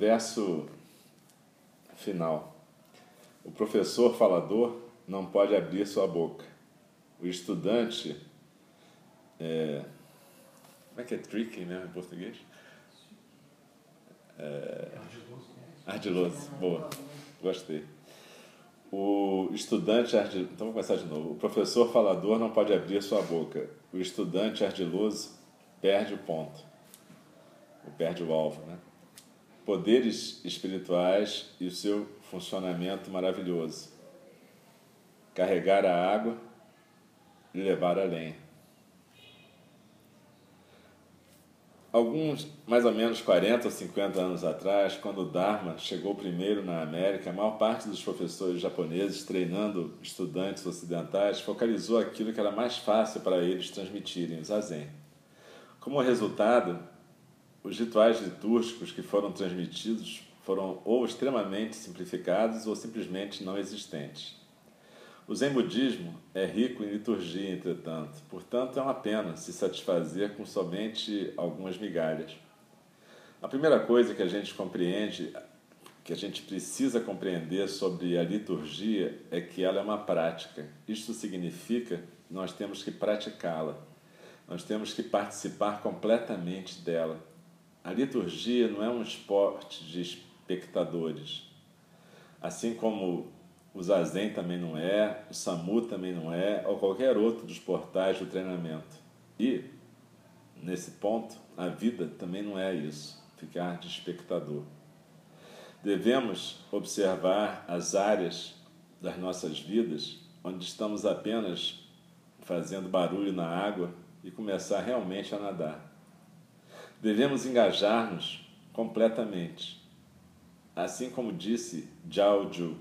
verso final. O professor falador não pode abrir sua boca. O estudante. É, como é que é tricky mesmo em português? É, ardiloso. Boa. Gostei. O estudante ardiloso. Então vou começar de novo. O professor falador não pode abrir sua boca. O estudante ardiloso perde o ponto. Ou perde o alvo, né? Poderes espirituais e o seu funcionamento maravilhoso. Carregar a água e levar a lenha. Alguns, mais ou menos 40 ou 50 anos atrás, quando o Dharma chegou primeiro na América, a maior parte dos professores japoneses treinando estudantes ocidentais focalizou aquilo que era mais fácil para eles transmitirem, o zazen. Como resultado, os rituais litúrgicos que foram transmitidos foram ou extremamente simplificados ou simplesmente não existentes. O Zen budismo é rico em liturgia, entretanto, portanto é uma pena se satisfazer com somente algumas migalhas. A primeira coisa que a gente compreende, que a gente precisa compreender sobre a liturgia é que ela é uma prática. Isto significa nós temos que praticá-la. Nós temos que participar completamente dela. A liturgia não é um esporte de espectadores. Assim como o Zazen também não é, o SAMU também não é, ou qualquer outro dos portais do treinamento. E, nesse ponto, a vida também não é isso, ficar de espectador. Devemos observar as áreas das nossas vidas onde estamos apenas fazendo barulho na água e começar realmente a nadar. Devemos engajar-nos completamente. Assim como disse Zhao Ju,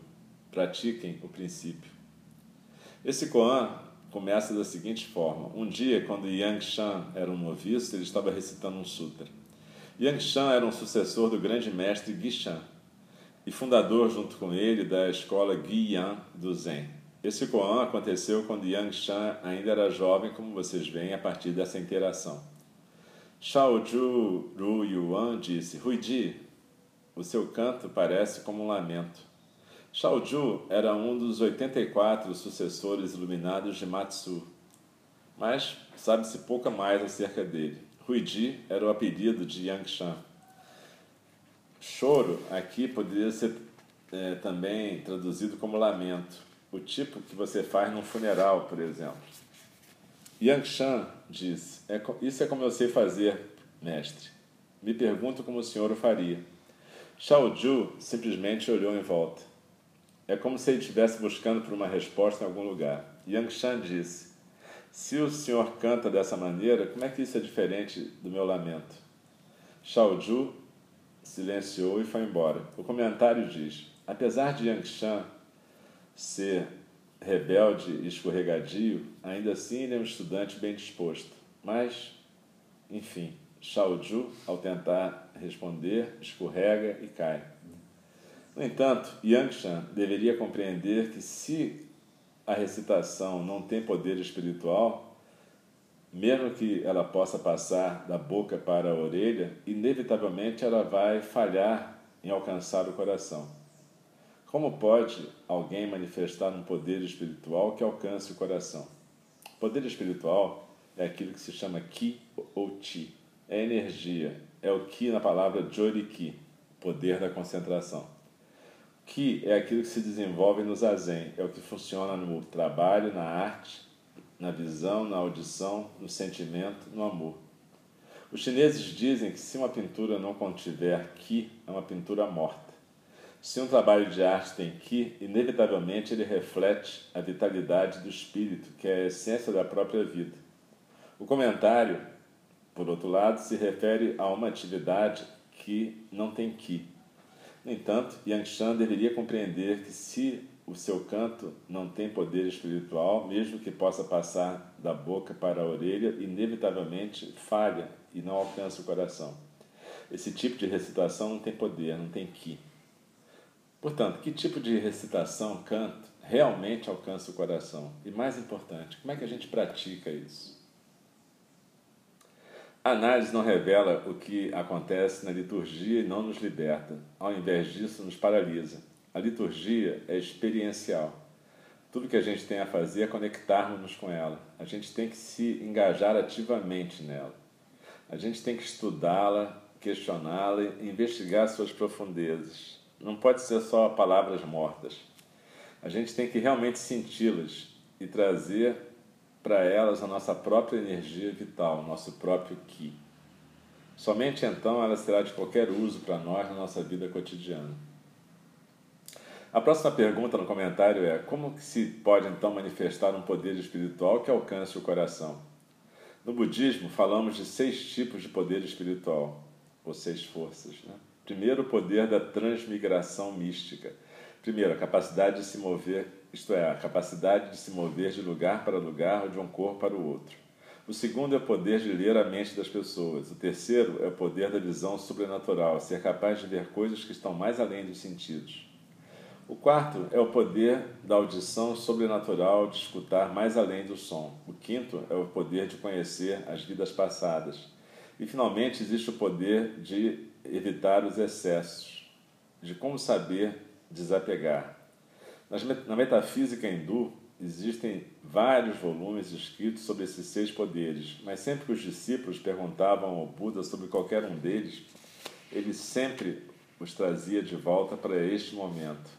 pratiquem o princípio. Esse Koan começa da seguinte forma: Um dia, quando Yang Shan era um noviço, ele estava recitando um sutra. Yang Shan era um sucessor do grande mestre Gishan e fundador, junto com ele, da escola Guiyan do Zen. Esse Koan aconteceu quando Yang Shan ainda era jovem, como vocês veem a partir dessa interação. Shao Ju Ru Yuan disse: Ruidi, o seu canto parece como um lamento. Shaoju era um dos 84 sucessores iluminados de Matsu, mas sabe-se pouca mais acerca dele. Huiji era o apelido de Yangshan. Choro aqui poderia ser é, também traduzido como lamento, o tipo que você faz num funeral, por exemplo. Yangshan disse: é, Isso é como eu sei fazer, mestre. Me pergunto como o senhor o faria. Shaoju simplesmente olhou em volta. É como se ele estivesse buscando por uma resposta em algum lugar. Yang Shan disse: Se o senhor canta dessa maneira, como é que isso é diferente do meu lamento? Shao Ju silenciou e foi embora. O comentário diz: Apesar de Yang Shan ser rebelde e escorregadio, ainda assim ele é um estudante bem disposto. Mas, enfim, Shao Ju, ao tentar responder, escorrega e cai. No entanto, Yangshan deveria compreender que se a recitação não tem poder espiritual, mesmo que ela possa passar da boca para a orelha, inevitavelmente ela vai falhar em alcançar o coração. Como pode alguém manifestar um poder espiritual que alcance o coração? Poder espiritual é aquilo que se chama Ki ou Chi. É energia. É o Ki na palavra Joriki, poder da concentração que é aquilo que se desenvolve no zazen, é o que funciona no trabalho, na arte, na visão, na audição, no sentimento, no amor. Os chineses dizem que se uma pintura não contiver ki, é uma pintura morta. Se um trabalho de arte tem ki, inevitavelmente ele reflete a vitalidade do espírito, que é a essência da própria vida. O comentário, por outro lado, se refere a uma atividade que não tem ki, no entanto, Yangshan deveria compreender que se o seu canto não tem poder espiritual, mesmo que possa passar da boca para a orelha, inevitavelmente falha e não alcança o coração. Esse tipo de recitação não tem poder, não tem ki. Portanto, que tipo de recitação, canto, realmente alcança o coração? E mais importante, como é que a gente pratica isso? A análise não revela o que acontece na liturgia e não nos liberta. Ao invés disso, nos paralisa. A liturgia é experiencial. Tudo que a gente tem a fazer é conectarmos-nos com ela. A gente tem que se engajar ativamente nela. A gente tem que estudá-la, questioná-la e investigar suas profundezas. Não pode ser só palavras mortas. A gente tem que realmente senti-las e trazer para elas a nossa própria energia vital, nosso próprio Ki. Somente então ela será de qualquer uso para nós na nossa vida cotidiana. A próxima pergunta no comentário é: como se pode então manifestar um poder espiritual que alcance o coração? No budismo, falamos de seis tipos de poder espiritual, ou seis forças. Né? Primeiro, o poder da transmigração mística. Primeiro, a capacidade de se mover isto é, a capacidade de se mover de lugar para lugar ou de um corpo para o outro. O segundo é o poder de ler a mente das pessoas. O terceiro é o poder da visão sobrenatural, ser capaz de ver coisas que estão mais além dos sentidos. O quarto é o poder da audição sobrenatural, de escutar mais além do som. O quinto é o poder de conhecer as vidas passadas. E finalmente existe o poder de evitar os excessos, de como saber desapegar. Na metafísica hindu, existem vários volumes escritos sobre esses seis poderes, mas sempre que os discípulos perguntavam ao Buda sobre qualquer um deles, ele sempre os trazia de volta para este momento.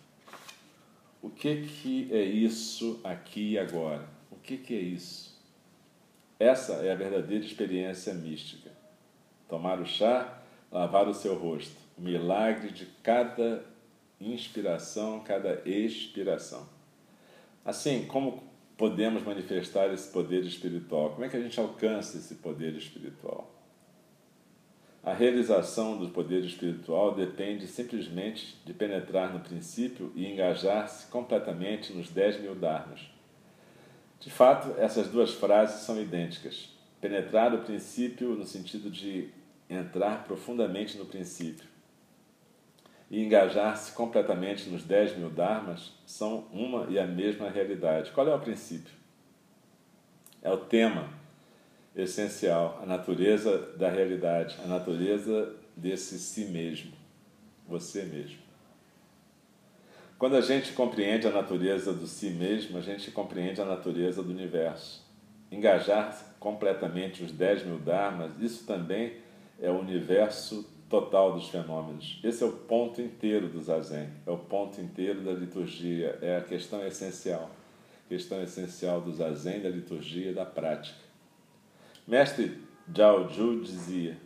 O que, que é isso aqui e agora? O que, que é isso? Essa é a verdadeira experiência mística. Tomar o chá, lavar o seu rosto, o milagre de cada inspiração, cada expiração. Assim, como podemos manifestar esse poder espiritual? Como é que a gente alcança esse poder espiritual? A realização do poder espiritual depende simplesmente de penetrar no princípio e engajar-se completamente nos dez mil dharmas. De fato, essas duas frases são idênticas. Penetrar o princípio no sentido de entrar profundamente no princípio e engajar-se completamente nos 10 mil dharmas são uma e a mesma realidade. Qual é o princípio? É o tema essencial, a natureza da realidade, a natureza desse si mesmo, você mesmo. Quando a gente compreende a natureza do si mesmo, a gente compreende a natureza do universo. Engajar completamente os 10 mil dharmas, isso também é o universo total dos fenômenos. Esse é o ponto inteiro do zazen, é o ponto inteiro da liturgia, é a questão essencial, questão essencial do zazen, da liturgia da prática. Mestre Zhao Ju dizia: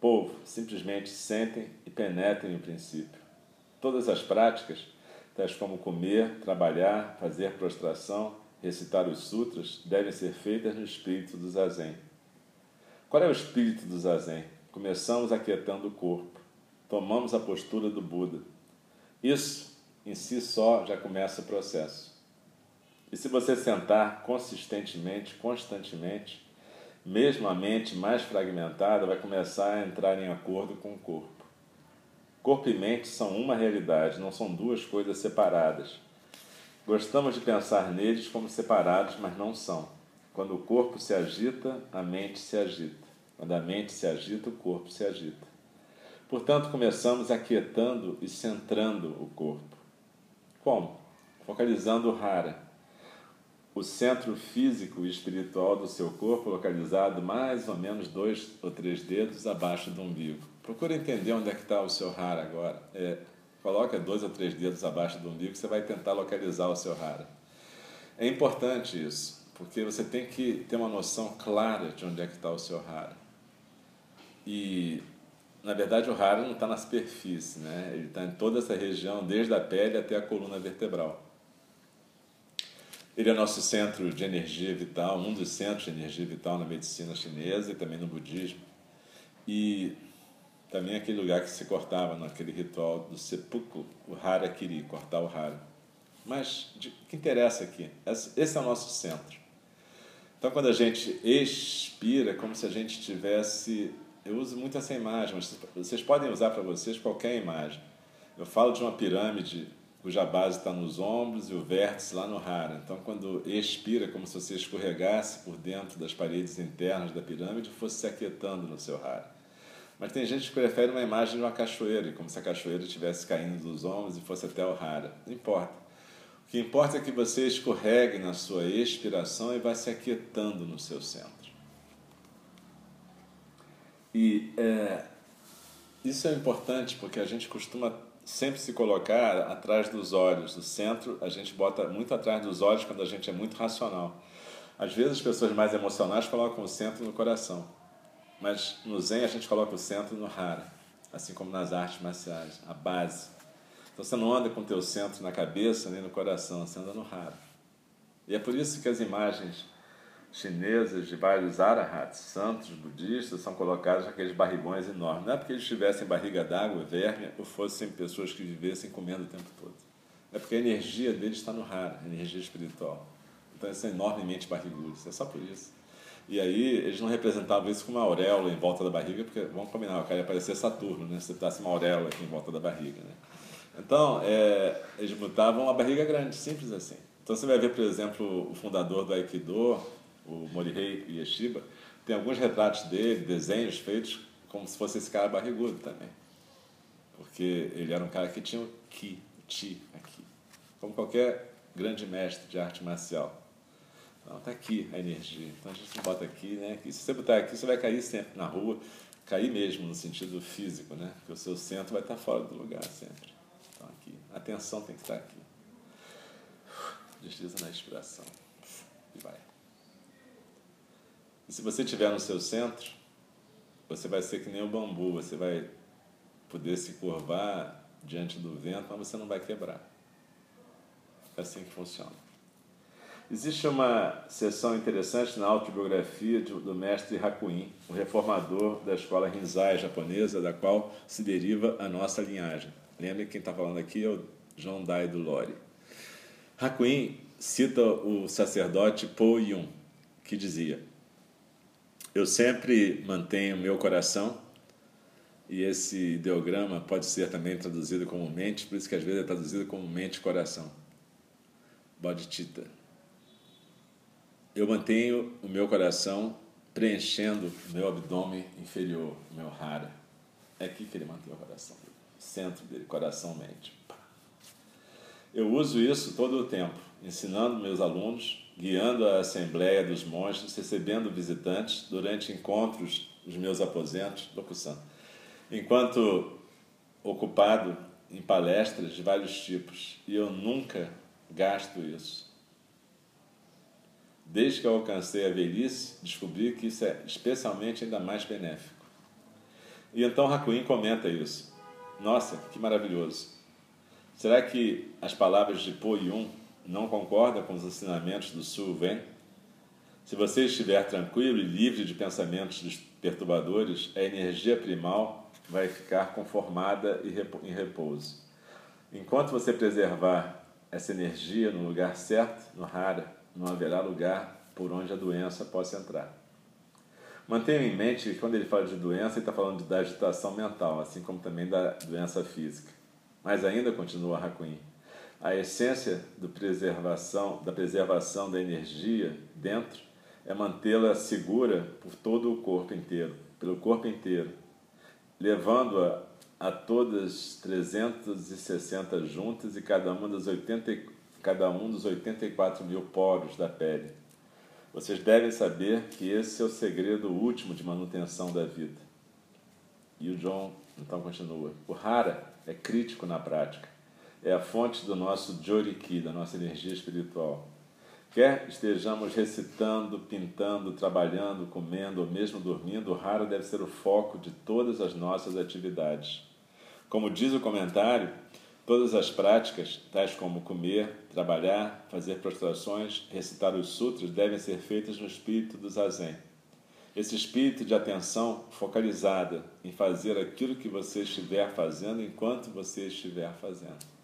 Povo, simplesmente sentem e penetrem o princípio. Todas as práticas, tais como comer, trabalhar, fazer prostração, recitar os sutras, devem ser feitas no espírito do zazen. Qual é o espírito do zazen? Começamos aquietando o corpo, tomamos a postura do Buda. Isso, em si só, já começa o processo. E se você sentar consistentemente, constantemente, mesmo a mente mais fragmentada vai começar a entrar em acordo com o corpo. Corpo e mente são uma realidade, não são duas coisas separadas. Gostamos de pensar neles como separados, mas não são. Quando o corpo se agita, a mente se agita. Quando a mente se agita, o corpo se agita. Portanto, começamos aquietando e centrando o corpo. Como? Focalizando o Hara, o centro físico e espiritual do seu corpo, localizado mais ou menos dois ou três dedos abaixo do umbigo. Procure entender onde é que está o seu Hara agora. É, coloca dois ou três dedos abaixo do umbigo, você vai tentar localizar o seu Hara. É importante isso, porque você tem que ter uma noção clara de onde é que está o seu Hara. E, na verdade, o raro não está na superfície, né? ele está em toda essa região, desde a pele até a coluna vertebral. Ele é nosso centro de energia vital, um dos centros de energia vital na medicina chinesa e também no budismo. E também aquele lugar que se cortava naquele ritual do seppuku, o harakiri, cortar o hara. Mas o que interessa aqui? Esse é o nosso centro. Então, quando a gente expira, é como se a gente tivesse eu uso muito essa imagem, mas vocês podem usar para vocês qualquer imagem. Eu falo de uma pirâmide cuja base está nos ombros e o vértice lá no hara. Então, quando expira, como se você escorregasse por dentro das paredes internas da pirâmide fosse se aquietando no seu hara. Mas tem gente que prefere uma imagem de uma cachoeira, como se a cachoeira estivesse caindo dos ombros e fosse até o hara. Não importa. O que importa é que você escorregue na sua expiração e vá se aquietando no seu centro. E é, isso é importante porque a gente costuma sempre se colocar atrás dos olhos. O centro a gente bota muito atrás dos olhos quando a gente é muito racional. Às vezes as pessoas mais emocionais colocam o centro no coração, mas no Zen a gente coloca o centro no Hara, assim como nas artes marciais, a base. Então você não anda com o teu centro na cabeça nem no coração, você anda no Hara. E é por isso que as imagens chinesas de vários arahats, santos budistas, são colocados aqueles barrigões enormes. Não é porque eles tivessem barriga d'água, verme, ou fossem pessoas que vivessem comendo o tempo todo. É porque a energia deles está no rara, a energia espiritual. Então eles são enormemente barrigudos, é só por isso. E aí eles não representavam isso com uma auréola em volta da barriga, porque, vamos combinar, o cara ia parecer Saturno, né? se botasse uma auréola aqui em volta da barriga. Né? Então, é, eles botavam uma barriga grande, simples assim. Então você vai ver, por exemplo, o fundador do Aikido, o Morihei Yeshiba, tem alguns retratos dele, desenhos feitos como se fosse esse cara barrigudo também. Porque ele era um cara que tinha o ki, chi aqui. Como qualquer grande mestre de arte marcial. Então está aqui a energia. Então a gente bota aqui, né? se você botar aqui, você vai cair sempre na rua, cair mesmo no sentido físico, né? Porque o seu centro vai estar fora do lugar sempre. Então aqui, a atenção tem que estar aqui. Desliza na inspiração. E vai. E se você estiver no seu centro, você vai ser que nem o bambu, você vai poder se curvar diante do vento, mas você não vai quebrar. É assim que funciona. Existe uma sessão interessante na autobiografia do mestre Hakuin, o reformador da escola Rinzai japonesa, da qual se deriva a nossa linhagem. Lembre que quem está falando aqui é o John Dai do Lore. Hakuin cita o sacerdote Po Yun, que dizia: eu sempre mantenho meu coração, e esse ideograma pode ser também traduzido como mente, por isso que às vezes é traduzido como mente-coração. Bodhicitta. Eu mantenho o meu coração preenchendo o meu abdômen inferior, o meu hara. É aqui que ele mantém o coração, centro dele, coração-mente. Eu uso isso todo o tempo, ensinando meus alunos guiando a assembleia dos monges, recebendo visitantes durante encontros nos meus aposentos, locução, enquanto ocupado em palestras de vários tipos, e eu nunca gasto isso. Desde que eu alcancei a velhice, descobri que isso é especialmente ainda mais benéfico. E então Hakuin comenta isso. Nossa, que maravilhoso. Será que as palavras de Po Yun não concorda com os ensinamentos do Su Wen? Se você estiver tranquilo e livre de pensamentos perturbadores, a energia primal vai ficar conformada e em repouso. Enquanto você preservar essa energia no lugar certo, no Hara, não haverá lugar por onde a doença possa entrar. Mantenha em mente que quando ele fala de doença, ele está falando da agitação mental, assim como também da doença física. Mas ainda continua Hakuin a essência preservação, da preservação da energia dentro é mantê-la segura por todo o corpo inteiro, pelo corpo inteiro, levando-a a todas 360 juntas e cada, uma dos 80, cada um dos 84 mil poros da pele. Vocês devem saber que esse é o segredo último de manutenção da vida. E o John então continua: o Hara é crítico na prática é a fonte do nosso Joriki, da nossa energia espiritual. Quer estejamos recitando, pintando, trabalhando, comendo ou mesmo dormindo, o raro deve ser o foco de todas as nossas atividades. Como diz o comentário, todas as práticas, tais como comer, trabalhar, fazer prostrações, recitar os sutras, devem ser feitas no espírito do zazen. Esse espírito de atenção focalizada em fazer aquilo que você estiver fazendo enquanto você estiver fazendo.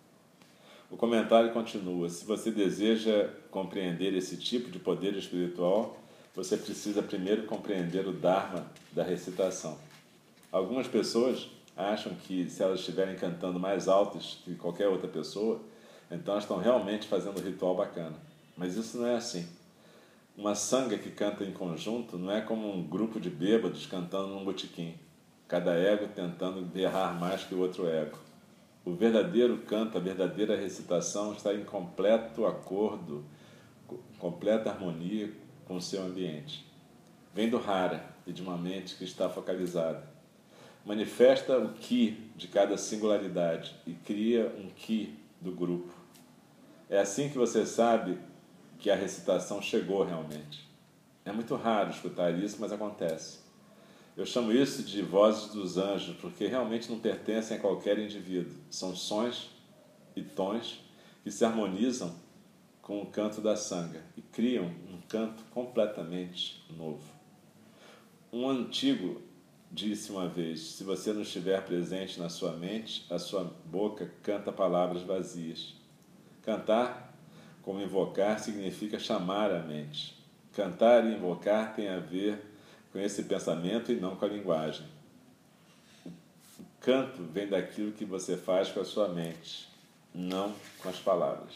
O comentário continua: se você deseja compreender esse tipo de poder espiritual, você precisa primeiro compreender o Dharma da recitação. Algumas pessoas acham que se elas estiverem cantando mais altas que qualquer outra pessoa, Então elas estão realmente fazendo um ritual bacana. Mas isso não é assim. Uma sanga que canta em conjunto não é como um grupo de bêbados cantando num botequim, cada ego tentando berrar mais que o outro ego. O verdadeiro canto, a verdadeira recitação está em completo acordo, completa harmonia com o seu ambiente. Vem do rara e de uma mente que está focalizada. Manifesta o ki de cada singularidade e cria um ki do grupo. É assim que você sabe que a recitação chegou realmente. É muito raro escutar isso, mas acontece. Eu chamo isso de vozes dos anjos, porque realmente não pertencem a qualquer indivíduo. São sons e tons que se harmonizam com o canto da sanga e criam um canto completamente novo. Um antigo disse uma vez: se você não estiver presente na sua mente, a sua boca canta palavras vazias. Cantar como invocar significa chamar a mente. Cantar e invocar tem a ver com esse pensamento e não com a linguagem. O canto vem daquilo que você faz com a sua mente, não com as palavras.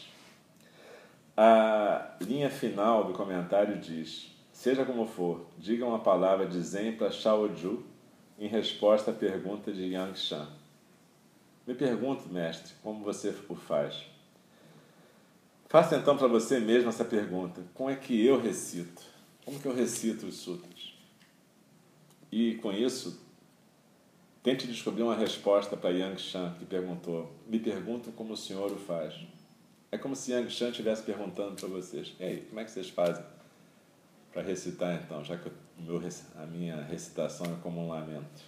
A linha final do comentário diz: Seja como for, diga uma palavra de Zen para Shaoju em resposta à pergunta de Yang Shan. Me pergunto, mestre, como você o faz? Faça então para você mesmo essa pergunta: como é que eu recito? Como que eu recito os sutras? E com isso, tente descobrir uma resposta para Yang Shan, que perguntou: Me pergunto como o senhor o faz. É como se Yang Shan estivesse perguntando para vocês: E aí, como é que vocês fazem para recitar então, já que meu, a minha recitação é como um lamento?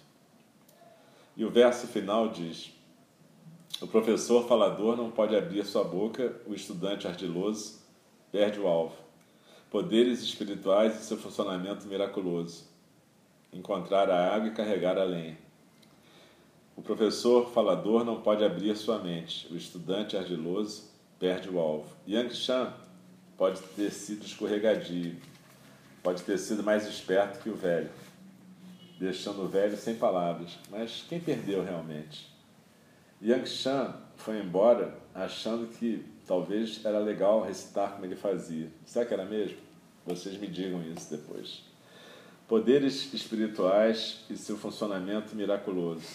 E o verso final diz: o professor falador não pode abrir sua boca, o estudante ardiloso perde o alvo. Poderes espirituais e seu funcionamento miraculoso. Encontrar a água e carregar a lenha. O professor falador não pode abrir sua mente, o estudante ardiloso perde o alvo. Yang Shan pode ter sido escorregadio, pode ter sido mais esperto que o velho, deixando o velho sem palavras. Mas quem perdeu realmente? Yang Shan foi embora achando que talvez era legal recitar como ele fazia. Será que era mesmo? Vocês me digam isso depois. Poderes espirituais e seu funcionamento miraculoso.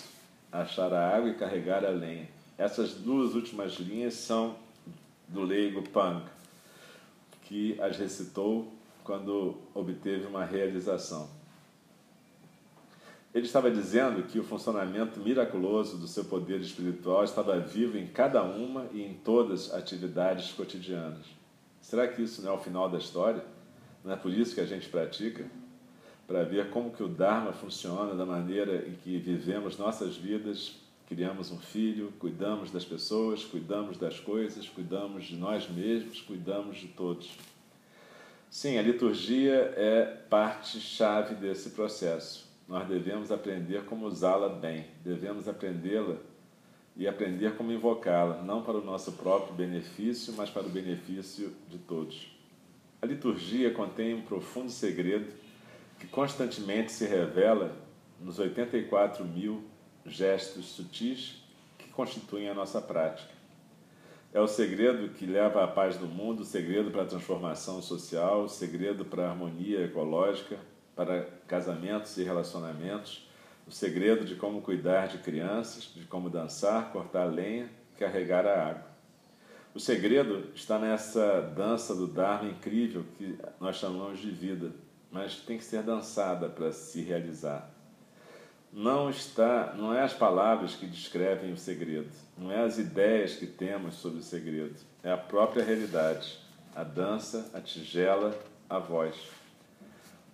Achar a água e carregar a lenha. Essas duas últimas linhas são do leigo Pang, que as recitou quando obteve uma realização. Ele estava dizendo que o funcionamento miraculoso do seu poder espiritual estava vivo em cada uma e em todas as atividades cotidianas. Será que isso não é o final da história? Não é por isso que a gente pratica? Para ver como que o Dharma funciona da maneira em que vivemos nossas vidas, criamos um filho, cuidamos das pessoas, cuidamos das coisas, cuidamos de nós mesmos, cuidamos de todos. Sim, a liturgia é parte-chave desse processo nós devemos aprender como usá-la bem, devemos aprendê-la e aprender como invocá-la, não para o nosso próprio benefício, mas para o benefício de todos. A liturgia contém um profundo segredo que constantemente se revela nos 84 mil gestos sutis que constituem a nossa prática. É o segredo que leva à paz do mundo, o segredo para a transformação social, o segredo para a harmonia ecológica, para casamentos e relacionamentos, o segredo de como cuidar de crianças, de como dançar, cortar lenha, carregar a água. O segredo está nessa dança do Dharma incrível que nós chamamos de vida, mas tem que ser dançada para se realizar. Não está, não é as palavras que descrevem o segredo, não é as ideias que temos sobre o segredo, é a própria realidade, a dança, a tigela, a voz.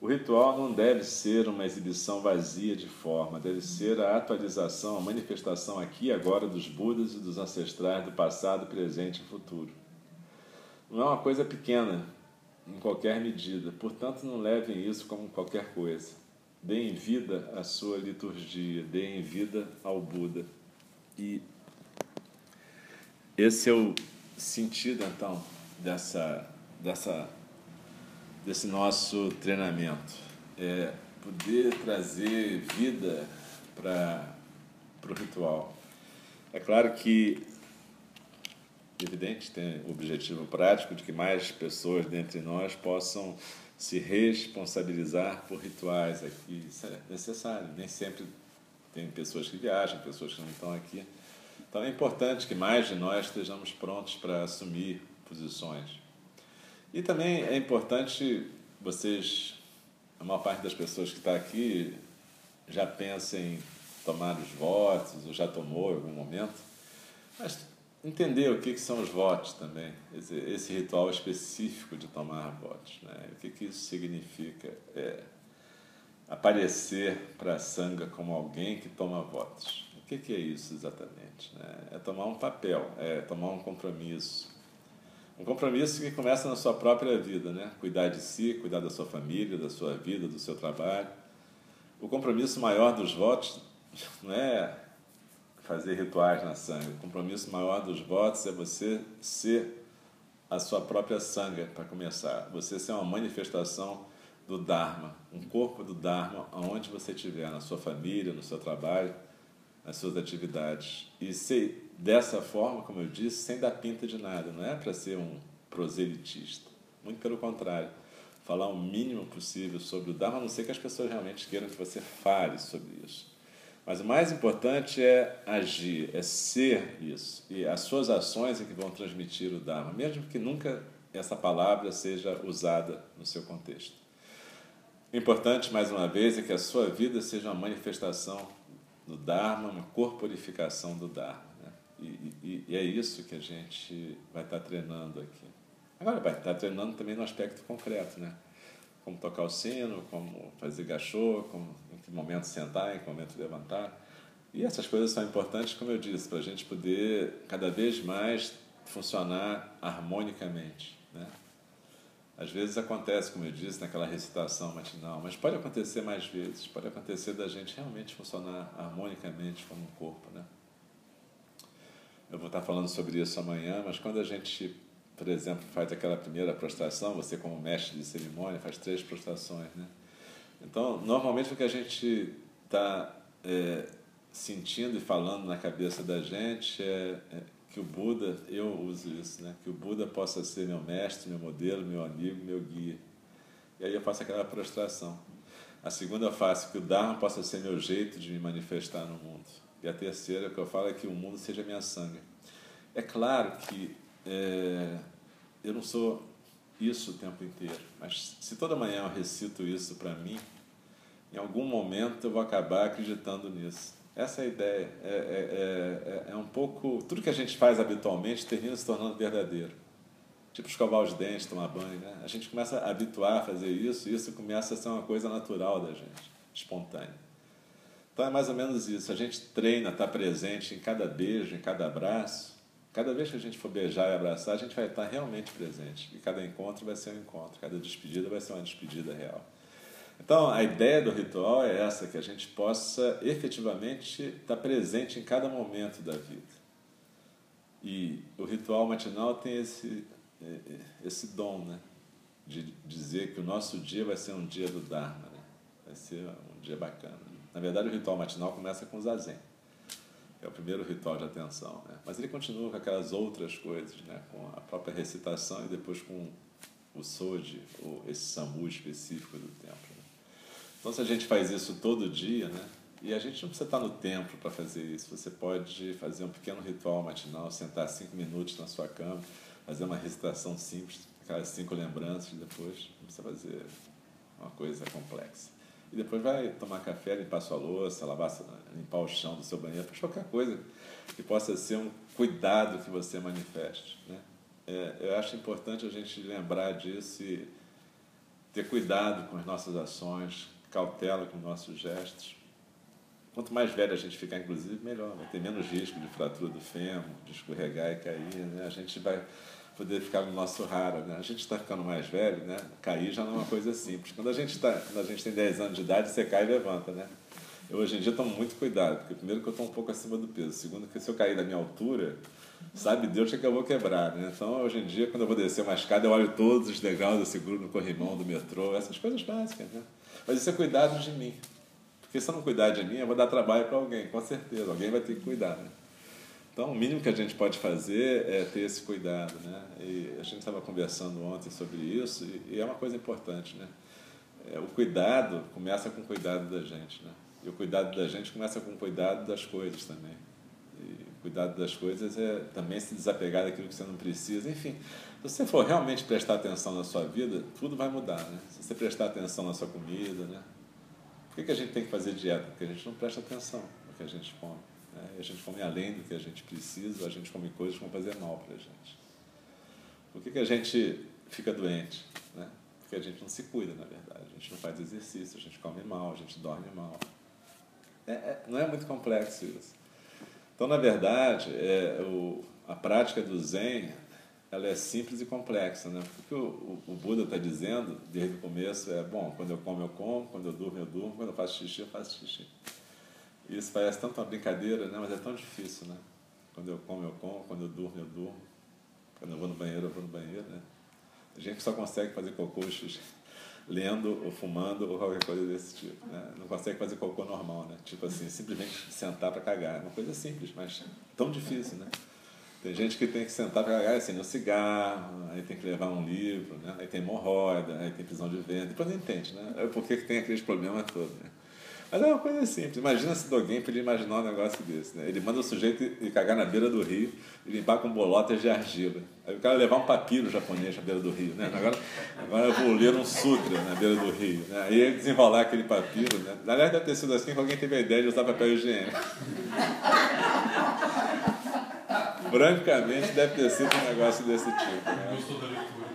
O ritual não deve ser uma exibição vazia de forma, deve ser a atualização, a manifestação aqui e agora dos Budas e dos ancestrais do passado, presente e futuro. Não é uma coisa pequena, em qualquer medida, portanto, não levem isso como qualquer coisa. Deem vida à sua liturgia, deem vida ao Buda. E esse é o sentido, então, dessa, dessa desse nosso treinamento. É poder trazer vida para o ritual. É claro que evidente, tem o objetivo prático de que mais pessoas dentre nós possam se responsabilizar por rituais aqui. Isso é necessário. Nem sempre tem pessoas que viajam, pessoas que não estão aqui. Então é importante que mais de nós estejamos prontos para assumir posições. E também é importante vocês, a maior parte das pessoas que está aqui, já pensa em tomar os votos, ou já tomou em algum momento, mas entender o que, que são os votos também, esse, ritual específico de tomar votos, né? o que, que isso significa. É aparecer para a sanga como alguém que toma votos. O que, que é isso exatamente? Né? É tomar um papel, é tomar um compromisso. Um compromisso que começa na sua própria vida, né? cuidar de si, cuidar da sua família, da sua vida, do seu trabalho. O compromisso maior dos votos não é fazer rituais na sanga. O compromisso maior dos votos é você ser a sua própria sanga, para começar. Você ser uma manifestação do Dharma, um corpo do Dharma, aonde você estiver, na sua família, no seu trabalho, nas suas atividades. E ser dessa forma, como eu disse, sem dar pinta de nada. Não é para ser um proselitista. Muito pelo contrário. Falar o mínimo possível sobre o Dharma, a não ser que as pessoas realmente queiram que você fale sobre isso. Mas o mais importante é agir, é ser isso. E as suas ações é que vão transmitir o Dharma, mesmo que nunca essa palavra seja usada no seu contexto. O importante, mais uma vez, é que a sua vida seja uma manifestação do Dharma, uma corporificação do Dharma. Né? E, e, e, é isso que a gente vai estar treinando aqui. Agora, vai estar treinando também no aspecto concreto, né? Como tocar o sino, como fazer gachô, como, que momento sentar, em que momento levantar. E essas coisas são importantes, como eu disse, para a gente poder cada vez mais funcionar harmonicamente. Né? Às vezes acontece, como eu disse, naquela recitação matinal, mas pode acontecer mais vezes, pode acontecer da gente realmente funcionar harmonicamente como um corpo. Né? Eu vou estar falando sobre isso amanhã, mas quando a gente, por exemplo, faz aquela primeira prostração, você como mestre de cerimônia faz três prostrações. Né? Então, normalmente o que a gente está é, sentindo e falando na cabeça da gente é, é que o Buda, eu uso isso, né? que o Buda possa ser meu mestre, meu modelo, meu amigo, meu guia. E aí eu faço aquela prostração. A segunda eu faço que o Dharma possa ser meu jeito de me manifestar no mundo. E a terceira que eu falo é que o mundo seja minha sangue. É claro que é, eu não sou isso o tempo inteiro, mas se toda manhã eu recito isso para mim, em algum momento eu vou acabar acreditando nisso. Essa é a ideia. É, é, é, é, um pouco. Tudo que a gente faz habitualmente termina se tornando verdadeiro. Tipo escovar os dentes, tomar banho. Né? A gente começa a habituar a fazer isso e isso começa a ser uma coisa natural da gente, espontânea. Então é mais ou menos isso. A gente treina, está presente em cada beijo, em cada abraço. Cada vez que a gente for beijar e abraçar, a gente vai estar realmente presente. E cada encontro vai ser um encontro, cada despedida vai ser uma despedida real. Então, a ideia do ritual é essa, que a gente possa efetivamente estar presente em cada momento da vida. E o ritual matinal tem esse, é, é, esse dom, né? De dizer que o nosso dia vai ser um dia do Dharma, né? vai ser um dia bacana. Na verdade, o ritual matinal começa com o zazen, é o primeiro ritual de atenção. Né? Mas ele continua com aquelas outras coisas, né? com a própria recitação e depois com o soji, ou esse samu específico do templo. Então, se a gente faz isso todo dia, né? E a gente não precisa estar no templo para fazer isso. Você pode fazer um pequeno ritual matinal, sentar cinco minutos na sua cama, fazer uma recitação simples, aquelas cinco lembranças depois. Não precisa fazer uma coisa complexa. E depois vai tomar café, limpar sua louça, lavar, limpar o chão do seu banheiro, faz qualquer coisa que possa ser um cuidado que você manifeste. Né? É, eu acho importante a gente lembrar disso e ter cuidado com as nossas ações, cautela com nossos gestos. Quanto mais velho a gente ficar, inclusive, melhor. Vai ter menos risco de fratura do fêmur, de escorregar e cair. Né? A gente vai poder ficar no nosso raro. Né? A gente está ficando mais velho, né? cair já não é uma coisa simples. Quando a, gente tá, quando a gente tem 10 anos de idade, você cai e levanta. Né? Eu, hoje em dia, tomo muito cuidado, porque, primeiro, que eu estou um pouco acima do peso. Segundo, que se eu cair da minha altura, sabe Deus que eu vou quebrar. Né? Então, hoje em dia, quando eu vou descer uma escada, eu olho todos os degraus, eu seguro no corrimão do metrô, essas coisas básicas. Né? Mas isso é cuidado de mim. Porque se eu não cuidar de mim, eu vou dar trabalho para alguém, com certeza. Alguém vai ter que cuidar. Né? Então, o mínimo que a gente pode fazer é ter esse cuidado, né? E a gente estava conversando ontem sobre isso e, é uma coisa importante, né? É, o cuidado começa com o cuidado da gente, né? E o cuidado da gente começa com o cuidado das coisas também. E o cuidado das coisas é também se desapegar daquilo que você não precisa. Enfim, se você for realmente prestar atenção na sua vida, tudo vai mudar, né? Se você prestar atenção na sua comida, né? Por que, que a gente tem que fazer dieta? Porque a gente não presta atenção no que a gente come. Né? A gente come além do que a gente precisa, a gente come coisas que vão fazer mal para a gente. Por que, que a gente fica doente? Né? Porque a gente não se cuida, na verdade. A gente não faz exercício, a gente come mal, a gente dorme mal. É, é, não é muito complexo isso. Então, na verdade, é, o, a prática do Zen ela é simples e complexa. Né? O que o, o Buda está dizendo desde o começo é: bom, quando eu como, eu como, quando eu durmo, eu durmo, quando eu faço xixi, eu faço xixi. Isso parece tanto uma brincadeira, né? mas é tão difícil. Né? Quando eu como, eu como, quando eu durmo, eu durmo, quando eu vou no banheiro, eu vou no banheiro. Né? A gente só consegue fazer cocô lendo ou fumando ou qualquer coisa desse tipo. Né? Não consegue fazer cocô normal, né? Tipo assim, simplesmente sentar para cagar. É uma coisa simples, mas tão difícil, né? Tem gente que tem que sentar para cagar assim, no cigarro, aí tem que levar um livro, né? aí tem hemorroida, aí tem prisão de ventre. Depois não entende, né? É porque que tem aqueles problemas todos, né? Mas é uma coisa simples. Imagina se alguém podia imaginar um negócio desse. Né? Ele manda o sujeito ir cagar na beira do rio e limpar com bolotas de argila. Aí o cara levar um papiro japonês na beira do rio. Né? Agora, agora eu vou ler um sutra na beira do rio. Né? Aí desenrolar aquele papiro. Né? Aliás, deve ter sido assim que alguém teve a ideia de usar papel higiênico. Francamente, deve ter sido um negócio desse tipo. Né?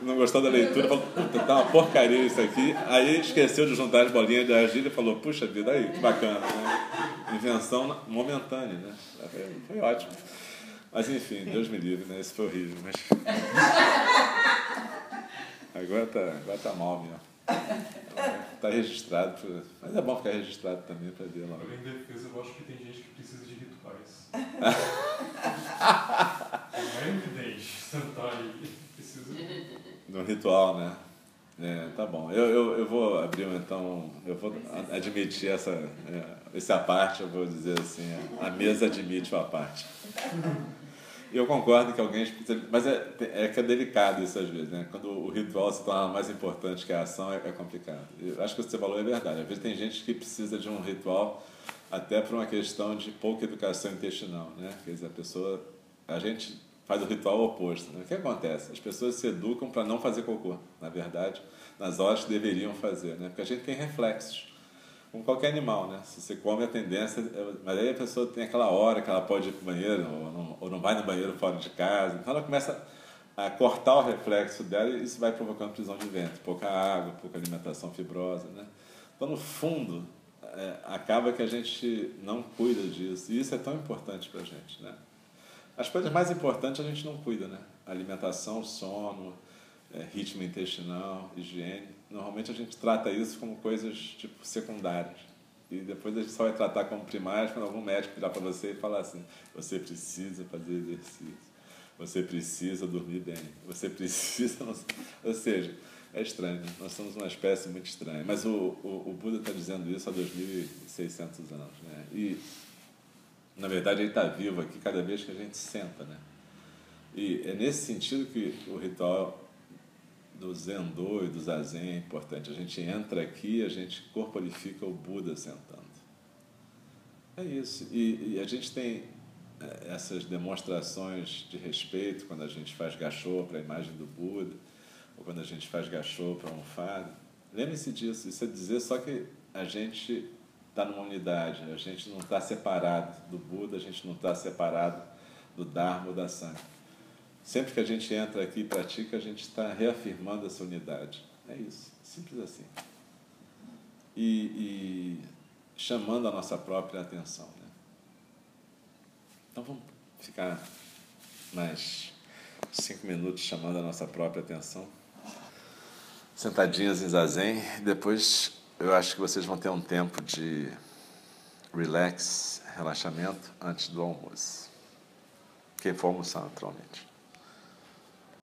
não gostou da leitura, falou, puta, tá uma porcaria isso aqui. Aí esqueceu de juntar as bolinhas de argila e falou, puxa vida, aí, que bacana, né? Invenção momentânea, né? Foi, foi ótimo. Mas enfim, Deus me livre, né? Isso foi horrível, mas. Agora tá, agora tá mal mesmo. Tá registrado, mas é bom ficar registrado também para ver lá. Em defesa, eu acho que tem gente que precisa de rituais. não é. Precisa no ritual, né? É, tá bom. Eu, eu, eu vou abrir então, eu vou admitir essa, é, essa parte, eu vou dizer assim, a mesa admite a parte. Eu concordo que alguém mas é, é que é delicado isso às vezes, né? Quando o ritual se torna mais importante que a ação, é, é complicado. Eu acho que o que você falou é verdade. Às vezes tem gente que precisa de um ritual até por uma questão de pouca educação intestinal, né? Quer dizer, a pessoa, a gente faz o ritual oposto. Né? O que acontece? As pessoas se educam para não fazer cocô, na verdade, nas horas que deveriam fazer, né? porque a gente tem reflexos, como qualquer animal. Né? Se você come, a tendência. É, mas aí a pessoa tem aquela hora que ela pode ir para o banheiro, ou não, ou não vai no banheiro fora de casa, então ela começa a cortar o reflexo dela e isso vai provocando prisão de ventre, pouca água, pouca alimentação fibrosa. Né? Então, no fundo, é, acaba que a gente não cuida disso. E isso é tão importante para a gente. Né? As coisas mais importantes a gente não cuida, né? Alimentação, sono, é, ritmo intestinal, higiene. Normalmente a gente trata isso como coisas tipo secundárias. E depois a gente só vai tratar como primárias quando algum médico virar para você e falar assim: você precisa fazer exercício, você precisa dormir bem, você precisa. Ou seja, é estranho, né? nós somos uma espécie muito estranha. Mas o, o, o Buda está dizendo isso há 2.600 anos. Né? E na verdade, ele está vivo aqui cada vez que a gente senta, né? E é nesse sentido que o ritual do Zendô e do Zazen é importante. A gente entra aqui, a gente corporifica o Buda sentando. É isso. E, e a gente tem é, essas demonstrações de respeito quando a gente faz gachô para a imagem do Buda, ou quando a gente faz gachô para um fado. Lembre-se disso. Isso é dizer só que a gente está numa unidade, a gente não está separado do Buda, a gente não está separado do Dharma ou da Sangha. Sempre que a gente entra aqui e pratica, a gente está reafirmando essa unidade. É isso, simples assim. E, e chamando a nossa própria atenção. Né? Então vamos ficar mais cinco minutos chamando a nossa própria atenção. Sentadinhos em zazen, depois eu acho que vocês vão ter um tempo de relax, relaxamento antes do almoço. Quem for almoçar, naturalmente.